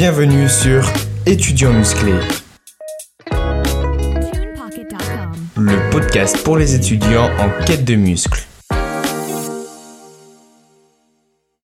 Bienvenue sur Étudiants musclés, le podcast pour les étudiants en quête de muscles.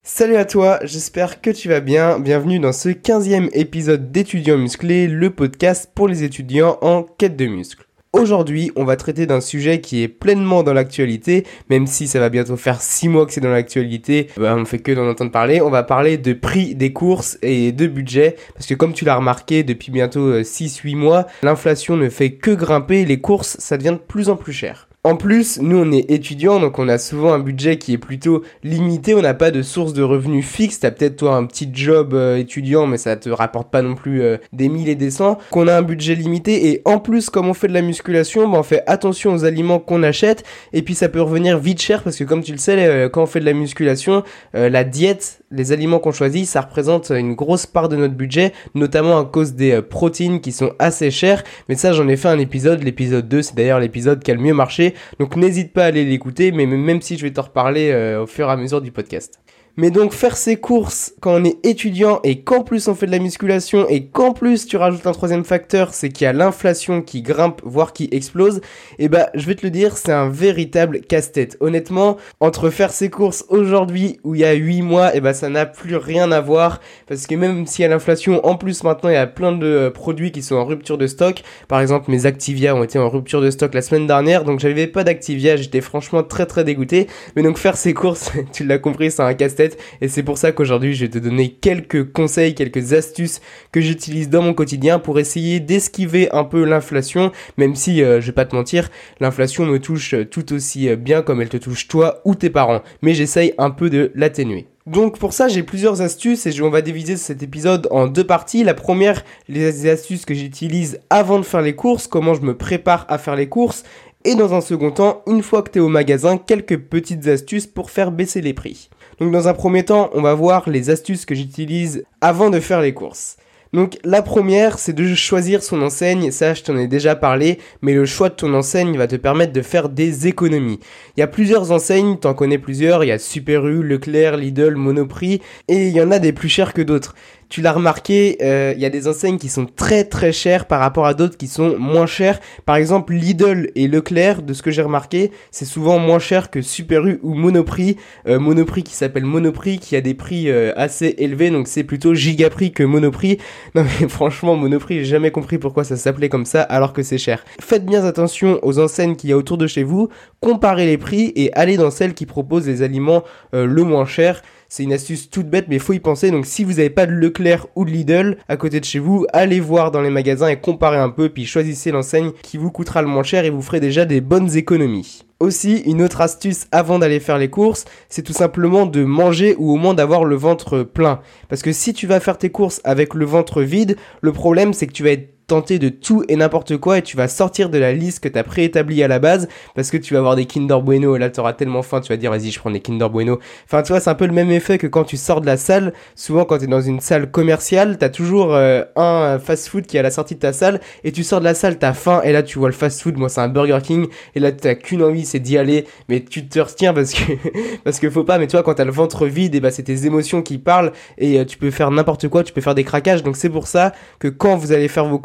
Salut à toi, j'espère que tu vas bien. Bienvenue dans ce 15e épisode d'Étudiants musclés, le podcast pour les étudiants en quête de muscles. Aujourd'hui, on va traiter d'un sujet qui est pleinement dans l'actualité, même si ça va bientôt faire 6 mois que c'est dans l'actualité, bah, on fait que d'en entendre parler. On va parler de prix des courses et de budget, parce que comme tu l'as remarqué depuis bientôt 6-8 mois, l'inflation ne fait que grimper, les courses, ça devient de plus en plus cher. En plus, nous on est étudiants, donc on a souvent un budget qui est plutôt limité, on n'a pas de source de revenus fixe, t'as peut-être toi un petit job euh, étudiant, mais ça te rapporte pas non plus euh, des mille et des cents, qu'on a un budget limité, et en plus comme on fait de la musculation, bah, on fait attention aux aliments qu'on achète, et puis ça peut revenir vite cher, parce que comme tu le sais, euh, quand on fait de la musculation, la diète, les aliments qu'on choisit, ça représente une grosse part de notre budget, notamment à cause des protéines qui sont assez chères, mais ça j'en ai fait un épisode, l'épisode 2, c'est d'ailleurs l'épisode qui a le mieux marché, donc n'hésite pas à aller l'écouter, mais même si je vais t'en reparler euh, au fur et à mesure du podcast. Mais donc faire ses courses quand on est étudiant et qu'en plus on fait de la musculation et qu'en plus tu rajoutes un troisième facteur, c'est qu'il y a l'inflation qui grimpe, voire qui explose, et eh bah je vais te le dire, c'est un véritable casse-tête. Honnêtement, entre faire ses courses aujourd'hui ou il y a 8 mois, et eh bah ça n'a plus rien à voir parce que même s'il y a l'inflation, en plus maintenant il y a plein de euh, produits qui sont en rupture de stock. Par exemple, mes Activia ont été en rupture de stock la semaine dernière, donc j'avais pas d'Activia, j'étais franchement très très dégoûté. Mais donc faire ses courses, tu l'as compris, c'est un casse-tête et c'est pour ça qu'aujourd'hui je vais te donner quelques conseils, quelques astuces que j'utilise dans mon quotidien pour essayer d'esquiver un peu l'inflation, même si euh, je vais pas te mentir, l'inflation me touche tout aussi euh, bien comme elle te touche toi ou tes parents, mais j'essaye un peu de l'atténuer. Donc pour ça, j'ai plusieurs astuces et on va diviser cet épisode en deux parties. La première, les astuces que j'utilise avant de faire les courses, comment je me prépare à faire les courses. Et dans un second temps, une fois que tu es au magasin, quelques petites astuces pour faire baisser les prix. Donc dans un premier temps, on va voir les astuces que j'utilise avant de faire les courses. Donc la première, c'est de choisir son enseigne, ça je t'en ai déjà parlé, mais le choix de ton enseigne va te permettre de faire des économies. Il y a plusieurs enseignes, t'en connais plusieurs, il y a Super U, Leclerc, Lidl, Monoprix, et il y en a des plus chers que d'autres tu l'as remarqué, euh, il y a des enseignes qui sont très très chères par rapport à d'autres qui sont moins chères. Par exemple, Lidl et Leclerc, de ce que j'ai remarqué, c'est souvent moins cher que Super U ou Monoprix. Euh, Monoprix qui s'appelle Monoprix, qui a des prix euh, assez élevés, donc c'est plutôt Gigaprix que Monoprix. Non mais franchement, Monoprix, j'ai jamais compris pourquoi ça s'appelait comme ça alors que c'est cher. Faites bien attention aux enseignes qu'il y a autour de chez vous, comparez les prix et allez dans celles qui proposent les aliments le moins cher. C'est une astuce toute bête, mais faut y penser. Donc si vous n'avez pas de Leclerc ou de Lidl à côté de chez vous, allez voir dans les magasins et comparez un peu, puis choisissez l'enseigne qui vous coûtera le moins cher et vous ferez déjà des bonnes économies. Aussi, une autre astuce avant d'aller faire les courses, c'est tout simplement de manger ou au moins d'avoir le ventre plein. Parce que si tu vas faire tes courses avec le ventre vide, le problème c'est que tu vas être tenter de tout et n'importe quoi et tu vas sortir de la liste que tu as préétablie à la base parce que tu vas avoir des Kinder Bueno. Et là tu auras tellement faim, tu vas dire vas-y je prends des Kinder Bueno. Enfin tu vois c'est un peu le même effet que quand tu sors de la salle, souvent quand tu es dans une salle commerciale, tu as toujours euh, un fast food qui est à la sortie de ta salle et tu sors de la salle, tu as faim et là tu vois le fast food, moi c'est un Burger King et là tu qu'une envie c'est d'y aller. Mais tu te retiens parce que parce que faut pas. Mais tu vois quand tu as le ventre vide et bah c'est tes émotions qui parlent et euh, tu peux faire n'importe quoi, tu peux faire des craquages. Donc c'est pour ça que quand vous allez faire vos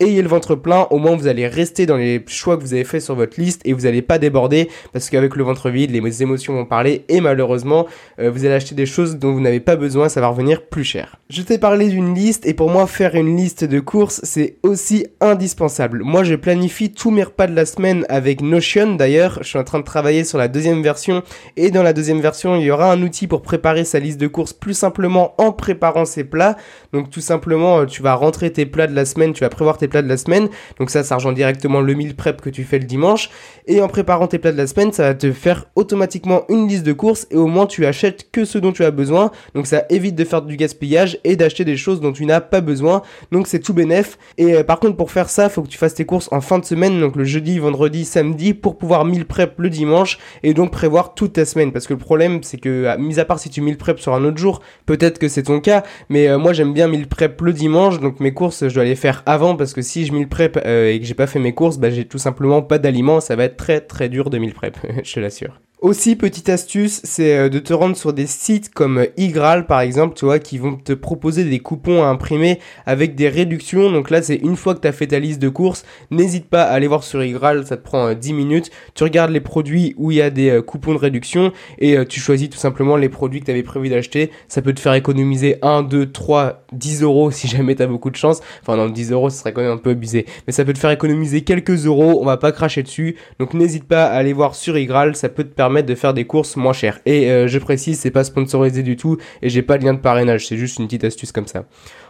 ayez le ventre plein, au moins vous allez rester dans les choix que vous avez fait sur votre liste et vous n'allez pas déborder parce qu'avec le ventre vide, les émotions vont parler et malheureusement, euh, vous allez acheter des choses dont vous n'avez pas besoin, ça va revenir plus cher. Je t'ai parlé d'une liste et pour moi faire une liste de courses, c'est aussi indispensable. Moi, je planifie tous mes repas de la semaine avec Notion d'ailleurs, je suis en train de travailler sur la deuxième version et dans la deuxième version, il y aura un outil pour préparer sa liste de courses plus simplement en préparant ses plats. Donc tout simplement, euh, tu vas rentrer tes plats de la semaine, tu vas prévoir tes plats de la semaine. Donc ça, ça rejoint directement le meal prep que tu fais le dimanche. Et en préparant tes plats de la semaine, ça va te faire automatiquement une liste de courses et au moins tu achètes que ce dont tu as besoin. Donc ça évite de faire du gaspillage et d'acheter des choses dont tu n'as pas besoin. Donc c'est tout bénef. Et euh, par contre, pour faire ça, faut que tu fasses tes courses en fin de semaine, donc le jeudi, vendredi, samedi, pour pouvoir meal prep le dimanche et donc prévoir toute ta semaine. Parce que le problème, c'est que, mis à part si tu meal prep sur un autre jour, peut-être que c'est ton cas, mais euh, moi j'aime bien meal prep le dimanche, donc mes courses, je dois les faire avant parce que si je meal prep euh, et que j'ai pas fait mes courses, bah j'ai tout simplement pas d'aliments, ça va être très très dur de meal prep, je te l'assure. Aussi, petite astuce, c'est euh, de te rendre sur des sites comme Igral par exemple, tu vois, qui vont te proposer des coupons à imprimer avec des réductions. Donc là, c'est une fois que tu as fait ta liste de courses, n'hésite pas à aller voir sur Igral, ça te prend 10 minutes. Tu regardes les produits où il y a des coupons de réduction et tu choisis tout simplement les produits que tu avais prévu d'acheter. Ça peut te faire économiser 1, 2, 3, 10 euros si jamais tu as beaucoup de chance. Enfin, non, 10 euros, ce serait quand même un peu abusé. Mais ça peut te faire économiser quelques euros, on va pas cracher dessus. Donc n'hésite pas à aller voir sur Igral, ça peut te permettre de faire des courses moins chères. Et euh, je précise, c'est pas sponsorisé du tout et j'ai pas de lien de parrainage, c'est juste une petite astuce comme ça.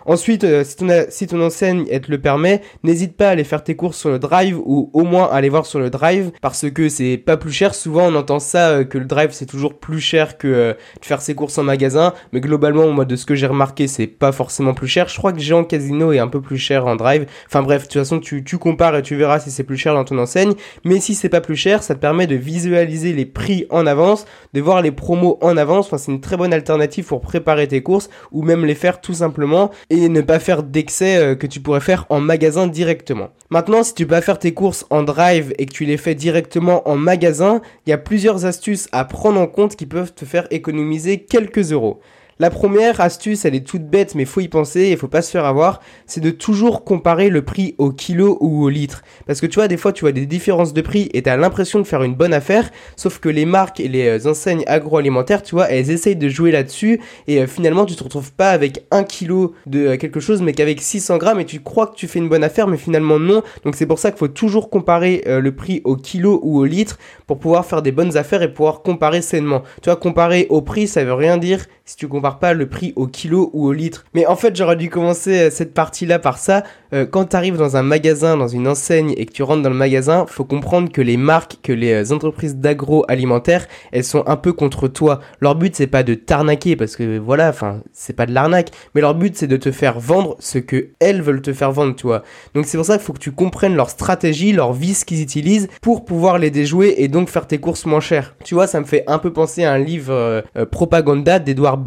Ensuite, euh, si, ton, si, ton, enseigne elle te le permet, n'hésite pas à aller faire tes courses sur le drive ou au moins aller voir sur le drive parce que c'est pas plus cher. Souvent on entend ça euh, que le drive c'est toujours plus cher que de faire ses courses en magasin, mais globalement moi de ce que j'ai remarqué c'est pas forcément plus cher. Je crois que Géant Casino est un peu plus cher en drive. Enfin bref, de toute façon tu, tu compares et tu verras si c'est plus cher dans ton enseigne. Mais si c'est pas plus cher, ça te permet de visualiser les prix en avance, de voir les promos en avance. Enfin c'est une très bonne alternative pour préparer tes courses ou même les faire tout simplement et ne pas faire d'excès euh, que tu pourrais faire en magasin directement. Maintenant, si tu peux pas faire tes courses en drive et que tu les fais directement en magasin, il y a plusieurs astuces à prendre en compte qui peuvent te faire économiser quelques euros. La première astuce, elle est toute bête, mais faut y penser et faut pas se faire avoir, c'est de toujours comparer le prix au kilo ou au litre. Parce que tu vois, des fois, tu vois des différences de prix et t'as l'impression de faire une bonne affaire, sauf que les marques et les euh, enseignes agroalimentaires, tu vois, elles essayent de jouer là-dessus et euh, finalement, tu te retrouves pas avec un kilo de euh, quelque chose, mais qu'avec 600 grammes et tu crois que tu fais une bonne affaire, mais finalement non. Donc c'est pour ça qu'il faut toujours comparer le prix au kilo ou au litre pour pouvoir faire des bonnes affaires et pouvoir comparer sainement. Tu vois, comparer au prix, ça veut rien dire si tu compares pas le prix au kilo ou au litre. Mais en fait, j'aurais dû commencer euh, cette partie-là par ça. Euh, quand tu arrives dans un magasin, dans une enseigne et que tu rentres dans le magasin, faut comprendre que les marques, que les euh, entreprises d'agroalimentaire, elles sont un peu contre toi. Leur but c'est pas de t'arnaquer parce que voilà, enfin, c'est pas de l'arnaque, mais leur but c'est de te faire vendre ce que elles veulent te faire vendre, tu vois. Donc c'est pour ça qu'il faut que tu comprennes leur stratégie, leur vis qu'ils utilisent pour pouvoir les déjouer et donc faire tes courses moins chères. Tu vois, ça me fait un peu penser à un livre Propaganda d'Edouard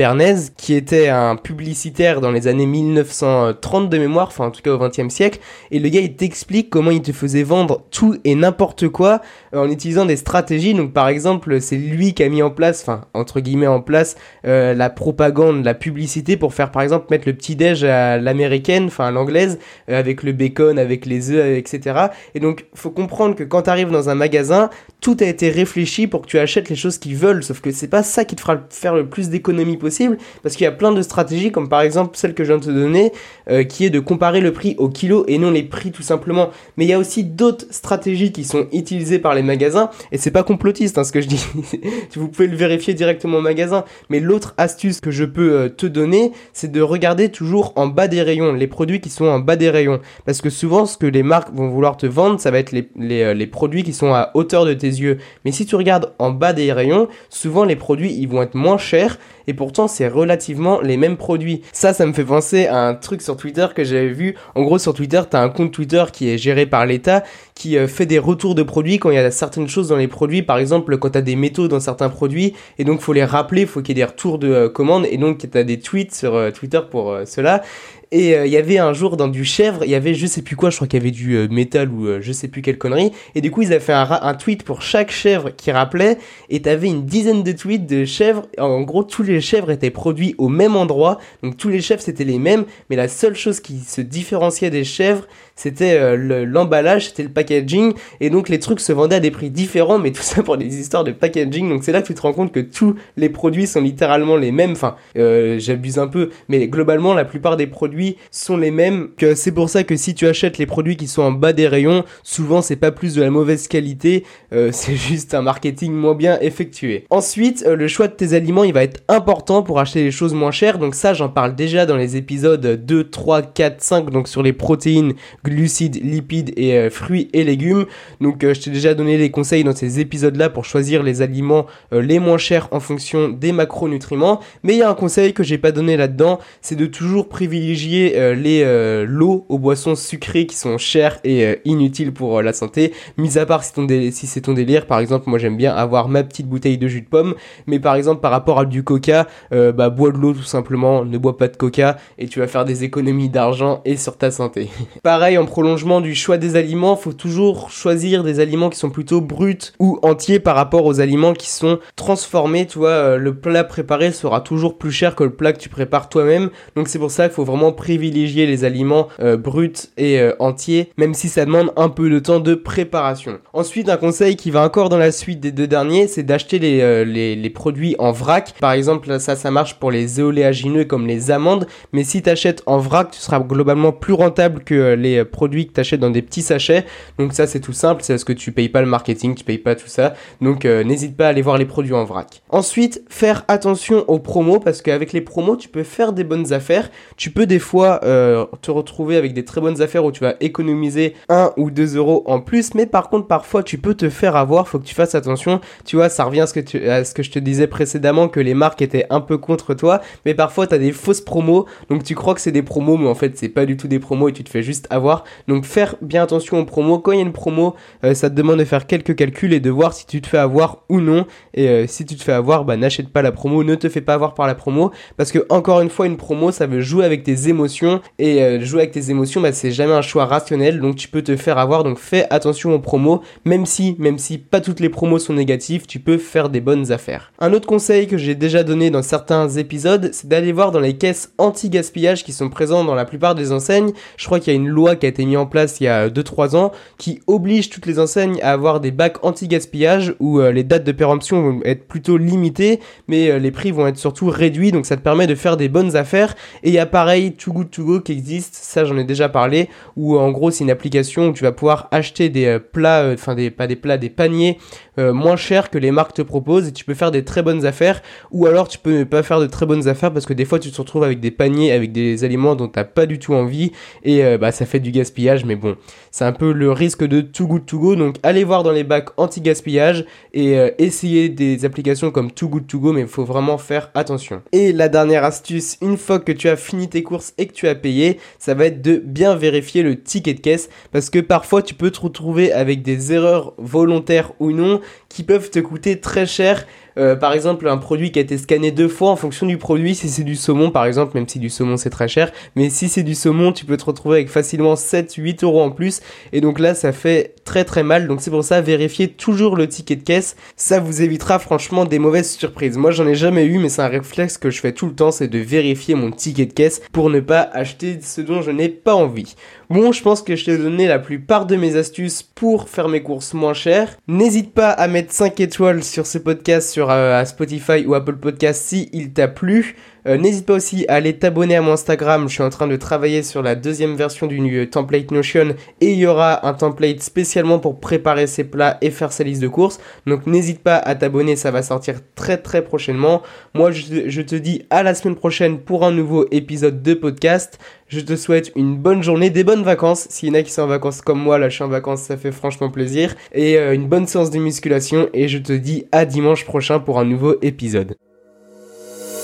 Qui était un publicitaire dans les années 1930 de mémoire, enfin en tout cas au 20e siècle, et le gars il t'explique comment il te faisait vendre tout et n'importe quoi euh, en utilisant des stratégies. Donc par exemple, c'est lui qui a mis en place, enfin entre guillemets en place, euh, la propagande, la publicité pour faire par exemple mettre le petit déj à l'américaine, enfin à l'anglaise, euh, avec le bacon, avec les œufs, etc. Et donc faut comprendre que quand tu arrives dans un magasin, tout a été réfléchi pour que tu achètes les choses qu'ils veulent, sauf que c'est pas ça qui te fera faire le plus d'économie possible, parce qu'il y a plein de stratégies, comme par exemple celle que je viens de te donner, euh, qui est de comparer le prix au kilo et non les prix tout simplement. Mais il y a aussi d'autres stratégies qui sont utilisées par les magasins, et c'est pas complotiste hein, ce que je dis, vous pouvez le vérifier directement au magasin. Mais l'autre astuce que je peux euh, te donner, c'est de regarder toujours en bas des rayons, les produits qui sont en bas des rayons. Parce que souvent, ce que les marques vont vouloir te vendre, ça va être les, les, euh, les produits qui sont à hauteur de tes yeux. Mais si tu regardes en bas des rayons, souvent les produits, ils vont être moins chers et pourtant c'est relativement les mêmes produits. Ça, ça me fait penser à un truc sur Twitter que j'avais vu. En gros, sur Twitter, t'as un compte Twitter qui est géré par l'État qui euh, fait des retours de produits quand il y a certaines choses dans les produits. Par exemple, quand t'as des métaux dans certains produits et donc faut les rappeler, faut qu'il y ait des retours de euh, commandes et donc t'as des tweets sur euh, Twitter pour cela. Et il y avait un jour dans du chèvre, il y avait je sais plus quoi, je crois qu'il y avait du métal ou je sais plus quelle connerie. Et du coup, ils avaient fait un, un tweet pour chaque chèvre qui rappelait. Et t'avais une dizaine de tweets de chèvres. En gros, tous les chèvres étaient produits au même endroit. Donc tous les chèvres c'était les mêmes. Mais la seule chose qui se différenciait des chèvres, c'était euh, l'emballage, c'était le packaging, et donc les trucs se vendaient à des prix différents, mais tout ça pour des histoires de packaging. Donc c'est là que tu te rends compte que tous les produits sont littéralement les mêmes. Enfin, euh, j'abuse un peu, mais globalement la plupart des produits sont les mêmes. Que c'est pour ça que si tu achètes les produits qui sont en bas des rayons, souvent c'est pas plus de la mauvaise qualité, euh, c'est juste un marketing moins bien effectué. Ensuite, le choix de tes aliments, il va être important pour acheter les choses moins chères. Donc ça, j'en parle déjà dans les épisodes 2, 3, 4, 5, donc sur les protéines glucides, lipides et euh, fruits et légumes. Donc euh, je t'ai déjà donné les conseils dans ces épisodes-là pour choisir les aliments euh, les moins chers en fonction des macronutriments. Mais il y a un conseil que j'ai pas donné là-dedans, c'est de toujours privilégier les l'eau aux boissons sucrées qui sont chères et inutiles pour la santé. Mis à part si, si c'est ton délire, par exemple, moi j'aime bien avoir ma petite bouteille de jus de pomme. Mais par exemple par rapport à du coca, bah bois de l'eau tout simplement, ne bois pas de coca et tu vas faire des économies d'argent et sur ta santé. Pareil en prolongement du choix des aliments, faut toujours choisir des aliments qui sont plutôt bruts ou entiers par rapport aux aliments qui sont transformés. Tu vois, euh, le plat préparé sera toujours plus cher que le plat que tu prépares toi-même. Donc c'est pour ça qu'il faut vraiment privilégier les aliments euh, bruts et euh, entiers, même si ça demande un peu de temps de préparation. Ensuite, un conseil qui va encore dans la suite des deux derniers, c'est d'acheter les, les, produits en vrac. Par exemple, ça, ça marche pour les éoléagineux comme les amandes, mais si tu achètes en vrac, tu seras globalement plus rentable que les produits que tu achètes dans des petits sachets. Donc ça, c'est tout simple, c'est parce que tu payes pas le marketing, tu payes pas tout ça. Donc n'hésite pas à aller voir les produits en vrac. Ensuite, faire attention aux promos parce qu'avec les promos, tu peux faire des bonnes affaires. Tu peux des fois euh, te retrouver avec des très bonnes affaires où tu vas économiser 1 ou 2 euros en plus, mais par contre, parfois, tu peux te faire avoir. Faut que tu fasses attention. Tu vois, ça revient à ce que, tu, à ce que je te disais précédemment que les marques étaient un peu contre toi, mais parfois, tu as des fausses promos. Donc, tu crois que c'est des promos, mais en fait, c'est pas du tout des promos et tu te fais juste avoir. Donc, faire bien attention aux promos. Quand il y a une promo, euh, ça te demande de faire quelques calculs et de voir si tu te fais avoir ou non. Et euh, si tu te fais avoir, bah n'achète pas la promo, ne te fais pas avoir par la promo. Parce que encore une fois, une promo, ça veut jouer avec tes émotions. Et euh, jouer avec tes émotions, bah, c'est jamais un choix rationnel. Donc tu peux te faire avoir. Donc fais attention aux promos. Même si, même si pas toutes les promos sont négatives, tu peux faire des bonnes affaires. Un autre conseil que j'ai déjà donné dans certains épisodes, c'est d'aller voir dans les caisses anti-gaspillage qui sont présentes dans la plupart des enseignes. Je crois qu'il y a une loi qui a été mise en place il y a 2-3 ans qui oblige toutes les enseignes à avoir des bacs anti-gaspillage où les dates de péremption vont être plutôt limitées, mais euh, les prix vont être surtout réduits, donc ça te permet de faire des bonnes affaires. Et il y a pareil Too Good To Go qui existe, ça j'en ai déjà parlé, où en gros c'est une application où tu vas pouvoir acheter des euh, plats, euh, enfin des pas des plats, des paniers moins chers que les marques te proposent et tu peux faire des très bonnes affaires. Ou alors tu peux ne pas faire de très bonnes affaires parce que des fois tu te retrouves avec des paniers avec des aliments dont t'as pas du tout envie et bah ça fait du gaspillage. Mais bon, c'est un peu le risque de Too Good To Go. Donc allez voir dans les bacs anti-gaspillage et euh, essayer des applications comme Too Good To Go, mais il faut vraiment faire attention. Et la dernière astuce, une fois que tu as fini tes courses et que tu as payé, ça va être de bien vérifier le ticket de caisse, parce que parfois tu peux te retrouver avec des erreurs volontaires ou non qui peuvent te coûter très cher euh, par exemple, un produit qui a été scanné deux fois en fonction du produit, si c'est du saumon par exemple, même si du saumon c'est très cher, mais si c'est du saumon, tu peux te retrouver avec facilement 7-8 euros en plus, et donc là ça fait très très mal, donc c'est pour ça, vérifiez toujours le ticket de caisse, ça vous évitera franchement des mauvaises surprises. Moi j'en ai jamais eu, mais c'est un réflexe que je fais tout le temps, c'est de vérifier mon ticket de caisse pour ne pas acheter ce dont je n'ai pas envie. Bon, je pense que je t'ai donné la plupart de mes astuces pour faire mes courses moins chères. N'hésite pas à mettre 5 étoiles sur ce podcast sur euh, Spotify ou Apple Podcast si il t'a plu. Euh, n'hésite pas aussi à aller t'abonner à mon Instagram. Je suis en train de travailler sur la deuxième version du template Notion et il y aura un template spécialement pour préparer ses plats et faire sa liste de courses. Donc n'hésite pas à t'abonner, ça va sortir très très prochainement. Moi je, je te dis à la semaine prochaine pour un nouveau épisode de podcast. Je te souhaite une bonne journée, des bonnes vacances. S'il y en a qui sont en vacances comme moi, là je suis en vacances, ça fait franchement plaisir. Et euh, une bonne séance de musculation. Et je te dis à dimanche prochain pour un nouveau épisode.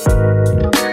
Thank you